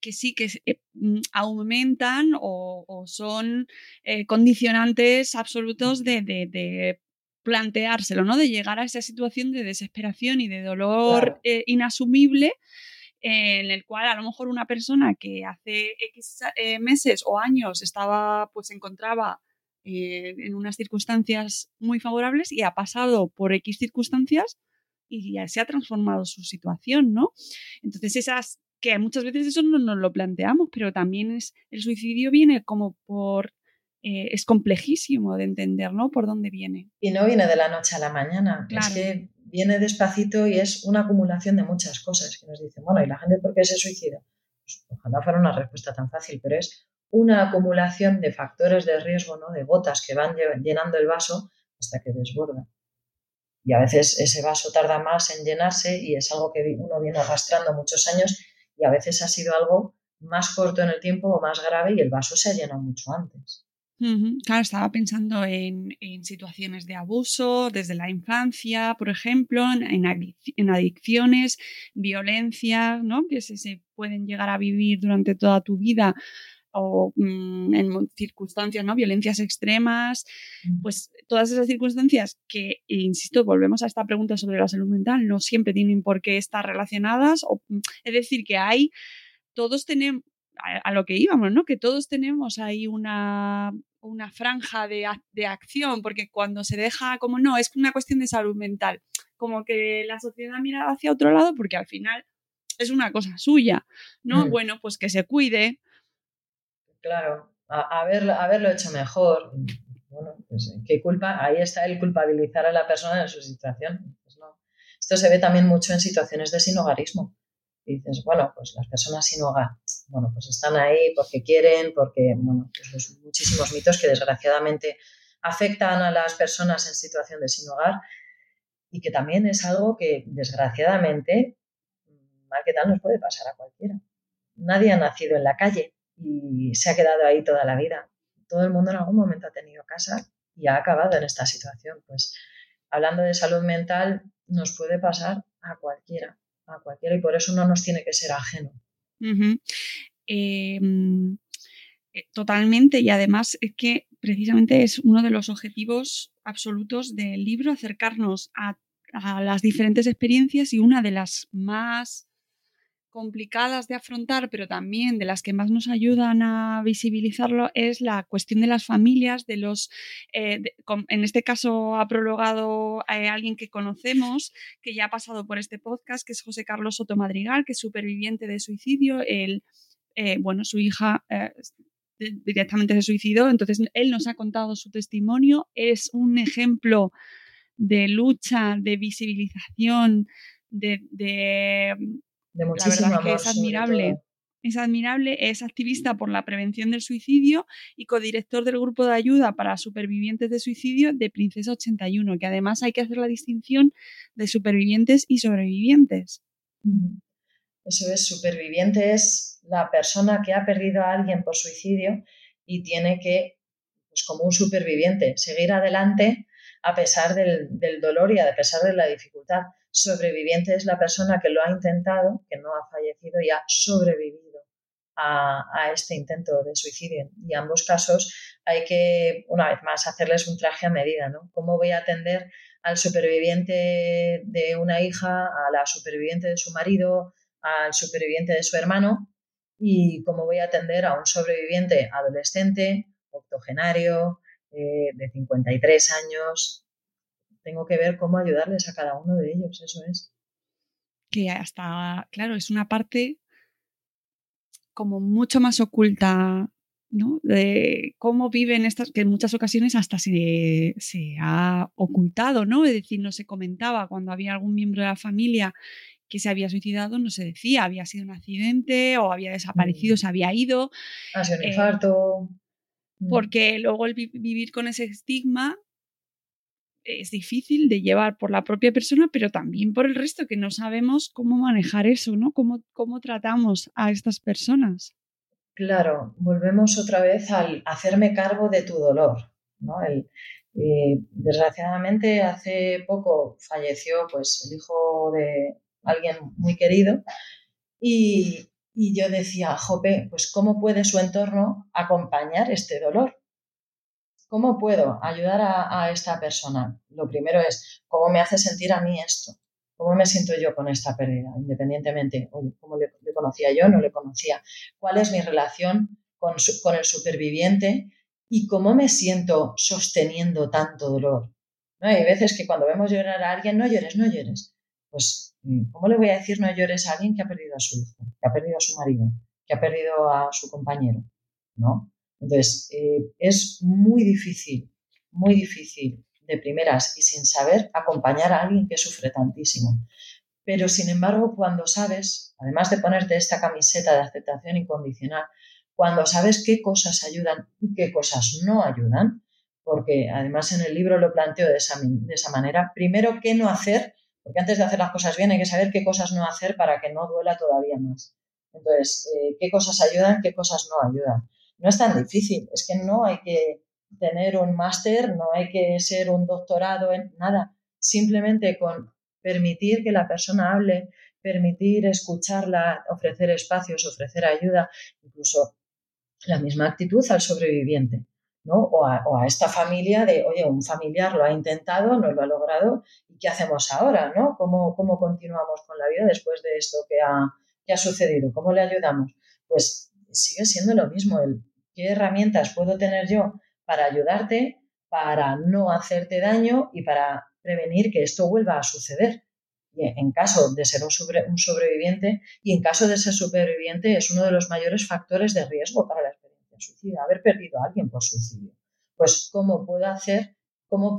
que sí que eh, mm, aumentan o, son eh, condicionantes absolutos de, planteárselo, ¿no? De llegar a esa situación de desesperación y de dolor inasumible en el cual a lo mejor una persona que hace X meses o años estaba, pues se encontraba en unas circunstancias muy favorables y ha pasado por X circunstancias y ya se ha transformado su situación, ¿no? Entonces esas que muchas veces eso no nos lo planteamos, pero también es el suicidio viene como por eh, es complejísimo de entender, ¿no? Por dónde viene. Y no viene de la noche a la mañana, es que viene despacito y es una acumulación de muchas cosas que nos dicen, bueno, ¿y la gente por qué se suicida? Pues ojalá fuera una respuesta tan fácil, pero es una acumulación de factores de riesgo, ¿no? De gotas que van llenando el vaso hasta que desborda. Y a veces ese vaso tarda más en llenarse y es algo que uno viene arrastrando muchos años y a veces ha sido algo más corto en el tiempo o más grave y el vaso se ha llenado mucho antes. Claro, estaba pensando en, situaciones de abuso desde la infancia, por ejemplo, en, adicciones, violencia, ¿no? que se, pueden llegar a vivir durante toda tu vida o mm, en circunstancias, ¿no? Violencias extremas, mm. pues todas esas circunstancias que, insisto, volvemos a esta pregunta sobre la salud mental, no siempre tienen por qué estar relacionadas. O, mm, es decir, que hay, todos tenemos, a, lo que íbamos, ¿no? Que todos tenemos ahí una, una franja de, de, acción, porque cuando se deja como no, es una cuestión de salud mental, como que la sociedad mira hacia otro lado porque al final es una cosa suya, ¿no? Bueno, pues que se cuide, claro, a, haberlo hecho mejor. Bueno, pues qué culpa, ahí está el culpabilizar a la persona en su situación. Pues no. Esto se ve también mucho en situaciones de sinogarismo. Y dices, bueno, pues las personas sin hogar, bueno, pues están ahí porque quieren, porque, bueno, pues los muchísimos mitos que desgraciadamente afectan a las personas en situación de sin hogar y que también es algo que desgraciadamente, mal que tal, nos puede pasar a cualquiera. Nadie ha nacido en la calle, y se ha quedado ahí toda la vida. Todo el mundo en algún momento ha tenido casa y ha acabado en esta situación. Pues hablando de salud mental, nos puede pasar a cualquiera, a cualquiera y por eso no nos tiene que ser ajeno. Em, eh, totalmente y además es que precisamente es uno de los objetivos absolutos del libro acercarnos a, a las diferentes experiencias y una de las más complicadas de afrontar, pero también de las que más nos ayudan a visibilizarlo, es la cuestión de las familias, de los, eh, en este caso ha prologado eh, alguien que conocemos, que ya ha pasado por este podcast, que es José Carlos Soto Madrigal, que es superviviente de suicidio. Él, eh, bueno, su hija directamente se suicidó, entonces él nos ha contado su testimonio, es un ejemplo de lucha, de visibilización, de muchísimo la verdad es que es admirable. Es admirable, es activista por la prevención del suicidio y codirector del grupo de ayuda para supervivientes de suicidio de Princesa 81, que además hay que hacer la distinción de supervivientes y sobrevivientes. Eso es, superviviente es la persona que ha perdido a alguien por suicidio y tiene que, pues como un superviviente, seguir adelante a pesar del, dolor y a pesar de la dificultad sobreviviente es la persona que lo ha intentado, que no ha fallecido y ha sobrevivido a, este intento de suicidio. Y en ambos casos hay que, una vez más, hacerles un traje a medida, ¿no? ¿Cómo voy a atender al superviviente de una hija, a la superviviente de su marido, al superviviente de su hermano? ¿Y cómo voy a atender a un sobreviviente adolescente, octogenario, eh, de 53 años, tengo que ver cómo ayudarles a cada uno de ellos, eso es. Que hasta, claro, es una parte como mucho más oculta, ¿no? De cómo viven estas, que en muchas ocasiones hasta se, se ha ocultado, ¿no? Es decir, no se comentaba cuando había algún miembro de la familia que se había suicidado, no se decía, había sido un accidente o había desaparecido, mm. se había ido. Ha sido un eh, infarto. Porque luego el vivir con ese estigma es difícil de llevar por la propia persona, pero también por el resto, que no sabemos cómo manejar eso, ¿no? Cómo, cómo tratamos a estas personas. Claro, volvemos otra vez al hacerme cargo de tu dolor, ¿no? Eh, desgraciadamente hace poco falleció pues el hijo de alguien muy querido y, y yo decía, Jope, pues ¿cómo puede su entorno acompañar este dolor? ¿Cómo puedo ayudar a, esta persona? Lo primero es, ¿cómo me hace sentir a mí esto? ¿Cómo me siento yo con esta pérdida? Independientemente, ¿cómo le, conocía yo? ¿No le conocía? ¿Cuál es mi relación con, con el superviviente? ¿Y cómo me siento sosteniendo tanto dolor? ¿No? Hay veces que cuando vemos llorar a alguien, no llores, no llores. Pues, ¿cómo le voy a decir no llores a alguien que ha perdido a su hijo, que ha perdido a su marido, que ha perdido a su compañero? ¿No? Entonces, eh, es muy difícil, muy difícil de primeras y sin saber acompañar a alguien que sufre tantísimo. Pero, sin embargo, cuando sabes, además de ponerte esta camiseta de aceptación incondicional, cuando sabes qué cosas ayudan y qué cosas no ayudan, porque además en el libro lo planteo de esa, de esa manera, primero, qué no hacer, porque antes de hacer las cosas bien hay que saber qué cosas no hacer para que no duela todavía más. Entonces, eh, qué cosas ayudan, qué cosas no ayudan. No es tan difícil, es que no hay que tener un máster, no hay que ser un doctorado en nada, simplemente con permitir que la persona hable, permitir escucharla, ofrecer espacios, ofrecer ayuda, incluso la misma actitud al sobreviviente, ¿no? O a, esta familia de, oye, un familiar lo ha intentado, no lo ha logrado, ¿y qué hacemos ahora, no? ¿Cómo, continuamos con la vida después de esto que ha, ha sucedido? ¿Cómo le ayudamos? Pues sigue siendo lo mismo, el qué herramientas puedo tener yo para ayudarte, para no hacerte daño y para prevenir que esto vuelva a suceder. Y en caso de ser un, sobreviviente y en caso de ser superviviente es uno de los mayores factores de riesgo para la suicida, haber perdido a alguien por suicidio. Pues cómo puedo hacer, cómo,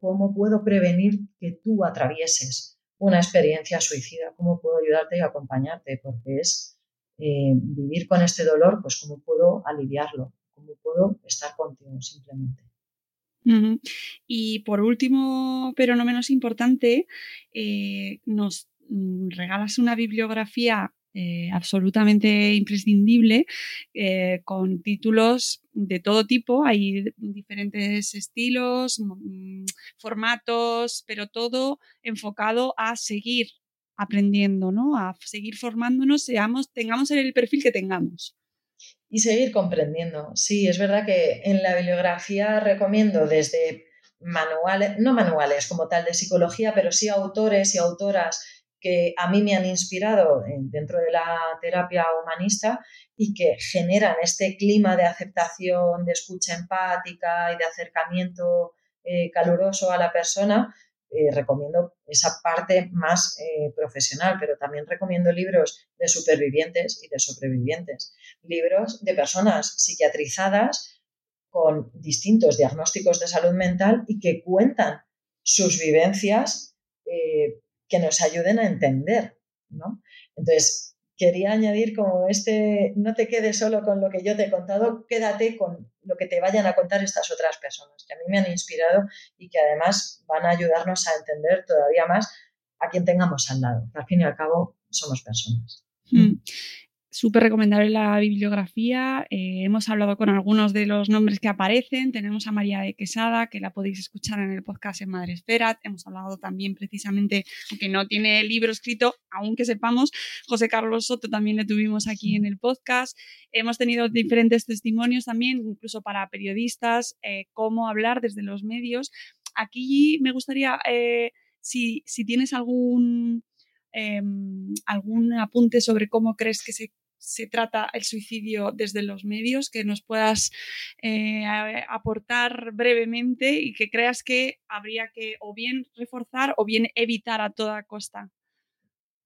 cómo puedo prevenir que tú atravieses una experiencia suicida, cómo puedo ayudarte y acompañarte, porque es eh, vivir con este dolor, pues cómo puedo aliviarlo, cómo puedo estar contigo simplemente. Y por último, pero no menos importante, eh, nos mm, regalas una bibliografía eh, absolutamente imprescindible con títulos de todo tipo, hay diferentes estilos, mm, formatos, pero todo enfocado a seguir aprendiendo, ¿no? A seguir formándonos, tengamos el perfil que tengamos. Y seguir comprendiendo. Sí, es verdad que en la bibliografía recomiendo desde manuales, no manuales como tal de psicología, pero sí autores y autoras que a mí me han inspirado dentro de la terapia humanista y que generan este clima de aceptación, de escucha empática y de acercamiento eh, caluroso a la persona, eh, recomiendo esa parte más eh, profesional, pero también recomiendo libros de supervivientes y de sobrevivientes, libros de personas psiquiatrizadas con distintos diagnósticos de salud mental y que cuentan sus vivencias que nos ayuden a entender, ¿no? Entonces, quería añadir como este, no te quedes solo con lo que yo te he contado, quédate con lo que te vayan a contar estas otras personas, que a mí me han inspirado y que además van a ayudarnos a entender todavía más a quien tengamos al lado. al fin y al cabo somos personas. Hmm súper recomendable la bibliografía. Eh, hemos hablado con algunos de los nombres que aparecen. Tenemos a María de Quesada, que la podéis escuchar en el podcast en Madre Esfera. Hemos hablado también precisamente, aunque no tiene libro escrito, aunque sepamos, José Carlos Soto también le tuvimos aquí en el podcast. Hemos tenido diferentes testimonios también, incluso para periodistas, eh, cómo hablar desde los medios. Aquí me gustaría, eh, si, si tienes algún Em, algún apunte sobre cómo crees que se, se, trata el suicidio desde los medios, que nos puedas eh, aportar brevemente y que creas que habría que o bien reforzar o bien evitar a toda costa.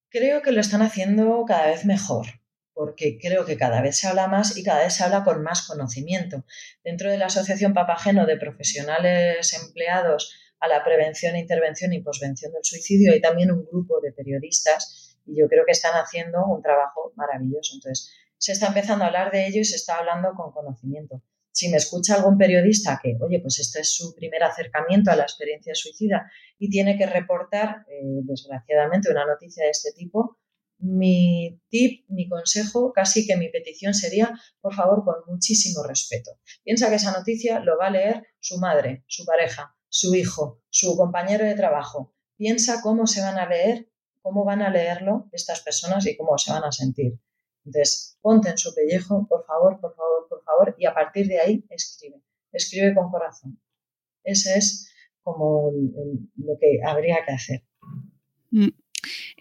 Creo que lo están haciendo cada vez mejor porque creo que cada vez se habla más y cada vez se habla con más conocimiento. Dentro de la Asociación Papageno de Profesionales Empleados a la prevención, intervención y posvención del suicidio. Hay también un grupo de periodistas y yo creo que están haciendo un trabajo maravilloso. Entonces, se está empezando a hablar de ello y se está hablando con conocimiento. Si me escucha algún periodista que, oye, pues este es su primer acercamiento a la experiencia suicida y tiene que reportar, eh, desgraciadamente, una noticia de este tipo, mi tip, mi consejo, casi que mi petición sería, por favor, con muchísimo respeto. Piensa que esa noticia lo va a leer su madre, su pareja, su hijo, su compañero de trabajo. Piensa cómo se van a leer, cómo van a leerlo estas personas y cómo se van a sentir. Entonces, ponte en su pellejo, por favor, por favor, por favor, y a partir de ahí escribe. Escribe con corazón. Ese es como lo que habría que hacer. Mm.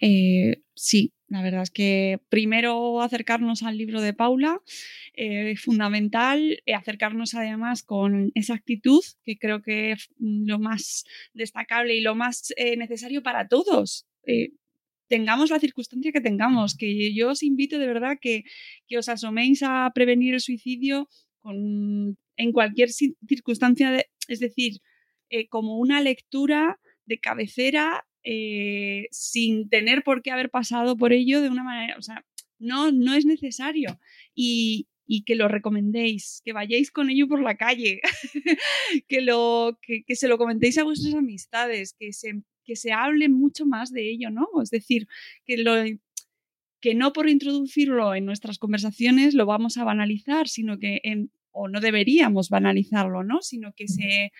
Eh, sí, la verdad es que primero acercarnos al libro de Paula eh, es fundamental, acercarnos además con esa actitud que creo que es lo más destacable y lo más eh, necesario para todos. Tengamos la circunstancia que tengamos, que yo os invito de verdad que, que os asoméis a prevenir el suicidio con, en cualquier circunstancia, es decir, como una lectura de cabecera eh, sin tener por qué haber pasado por ello de una manera, o sea, no, no es necesario. Y, que lo recomendéis, que vayáis con ello por la calle, que, lo, que, se lo comentéis a vuestras amistades, que se, que se hable mucho más de ello, ¿no? Es decir, que, lo, que no por introducirlo en nuestras conversaciones lo vamos a banalizar, sino que, o no deberíamos banalizarlo, ¿no? Sino que se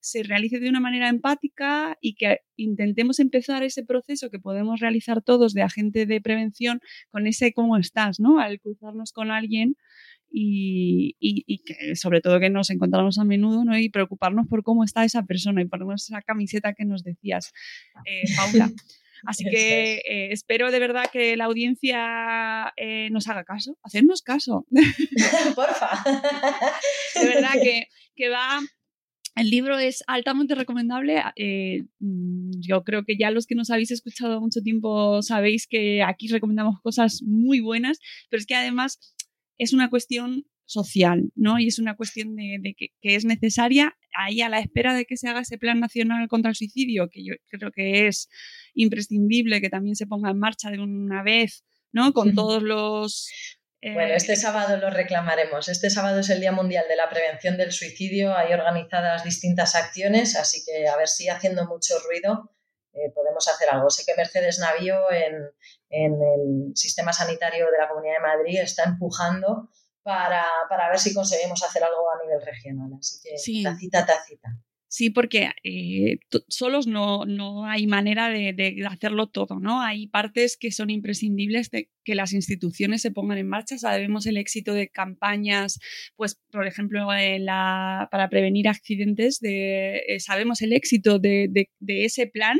se realice de una manera empática y que intentemos empezar ese proceso que podemos realizar todos de agente de prevención con ese cómo estás, ¿no? Al cruzarnos con alguien y, que sobre todo que nos encontramos a menudo, ¿no? Y preocuparnos por cómo está esa persona y ponernos esa camiseta que nos decías, eh, Paula. Así que eh, espero de verdad que la audiencia eh, nos haga caso, hacernos caso. Porfa. De verdad que, que va el libro es altamente recomendable. Eh, mm, yo creo que ya los que nos habéis escuchado mucho tiempo sabéis que aquí recomendamos cosas muy buenas, pero es que además es una cuestión social, ¿no? Y es una cuestión de, que, es necesaria ahí a la espera de que se haga ese plan nacional contra el suicidio, que yo creo que es imprescindible que también se ponga en marcha de una vez, ¿no? Con todos los bueno, este eh, sábado lo reclamaremos. Este sábado es el Día Mundial de la Prevención del Suicidio. Hay organizadas distintas acciones, así que a ver si haciendo mucho ruido eh, podemos hacer algo. Sé que Mercedes Navío en, el sistema sanitario de la Comunidad de Madrid está empujando para, ver si conseguimos hacer algo a nivel regional. Así que tacita, tacita. Sí, porque eh, solos no, no, hay manera de, hacerlo todo, ¿no? Hay partes que son imprescindibles de que las instituciones se pongan en marcha. Sabemos el éxito de campañas, pues, por ejemplo, para prevenir accidentes, de, eh, sabemos el éxito de, de ese plan,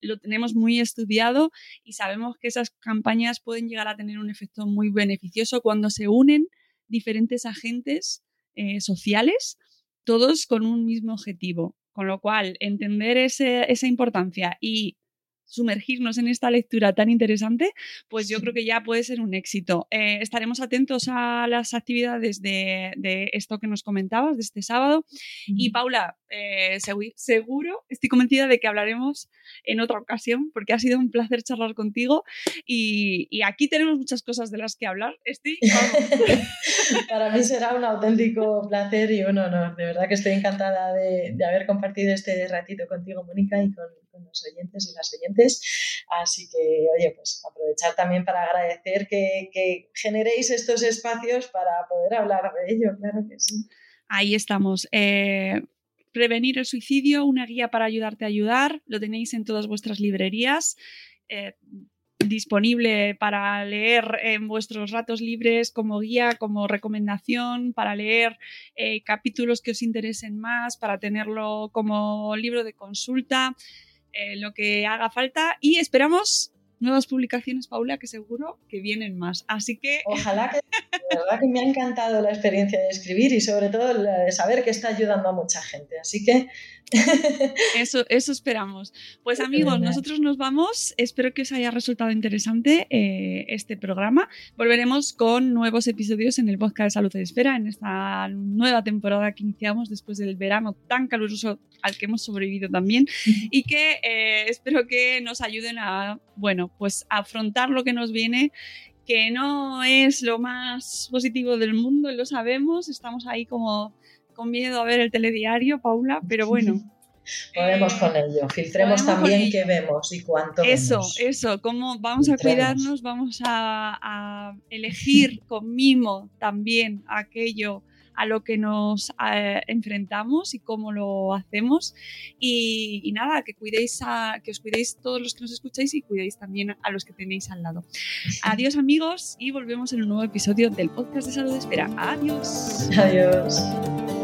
lo tenemos muy estudiado y sabemos que esas campañas pueden llegar a tener un efecto muy beneficioso cuando se unen diferentes agentes eh, sociales todos con un mismo objetivo. Con lo cual, entender esa importancia y sumergirnos en esta lectura tan interesante, pues yo creo que ya puede ser un éxito. Eh, estaremos atentos a las actividades de, esto que nos comentabas, de este sábado. Y Paula, eh, seguro, estoy convencida de que hablaremos en otra ocasión, porque ha sido un placer charlar contigo y, aquí tenemos muchas cosas de las que hablar. Estoy, Para mí será un auténtico placer y un honor. De verdad que estoy encantada de, haber compartido este ratito contigo, Mónica, y con, con los oyentes y las oyentes. Así que, oye, pues aprovechar también para agradecer que, que generéis estos espacios para poder hablar de ello, claro que sí. Ahí estamos. Eh, prevenir el suicidio, una guía para ayudarte a ayudar, lo tenéis en todas vuestras librerías. Eh, disponible para leer en vuestros ratos libres como guía, como recomendación, para leer eh, capítulos que os interesen más, para tenerlo como libro de consulta. Eh, lo que haga falta y esperamos nuevas publicaciones, Paula, que seguro que vienen más. Así que... Ojalá que... De verdad que me ha encantado la experiencia de escribir y sobre todo de saber que está ayudando a mucha gente. Así que Eso, eso esperamos. Pues amigos, nosotros nos vamos. Espero que os haya resultado interesante eh, este programa. Volveremos con nuevos episodios en el podcast de Salud de Espera, en esta nueva temporada que iniciamos después del verano tan caluroso al que hemos sobrevivido también y que eh, espero que nos ayuden a, bueno, pues afrontar lo que nos viene que no es lo más positivo del mundo, lo sabemos, estamos ahí como con miedo a ver el telediario, Paula, pero bueno. Podemos con ello, filtremos también qué vemos y cuánto. Eso, eso, cómo vamos a cuidarnos, vamos a, elegir con mimo también aquello a lo que nos eh, enfrentamos y cómo lo hacemos. Y, nada, que cuidéis a, que os cuidéis todos los que nos escucháis y cuidéis también a los que tenéis al lado. Adiós amigos y volvemos en un nuevo episodio del podcast de Salud Espera. Adiós. Adiós.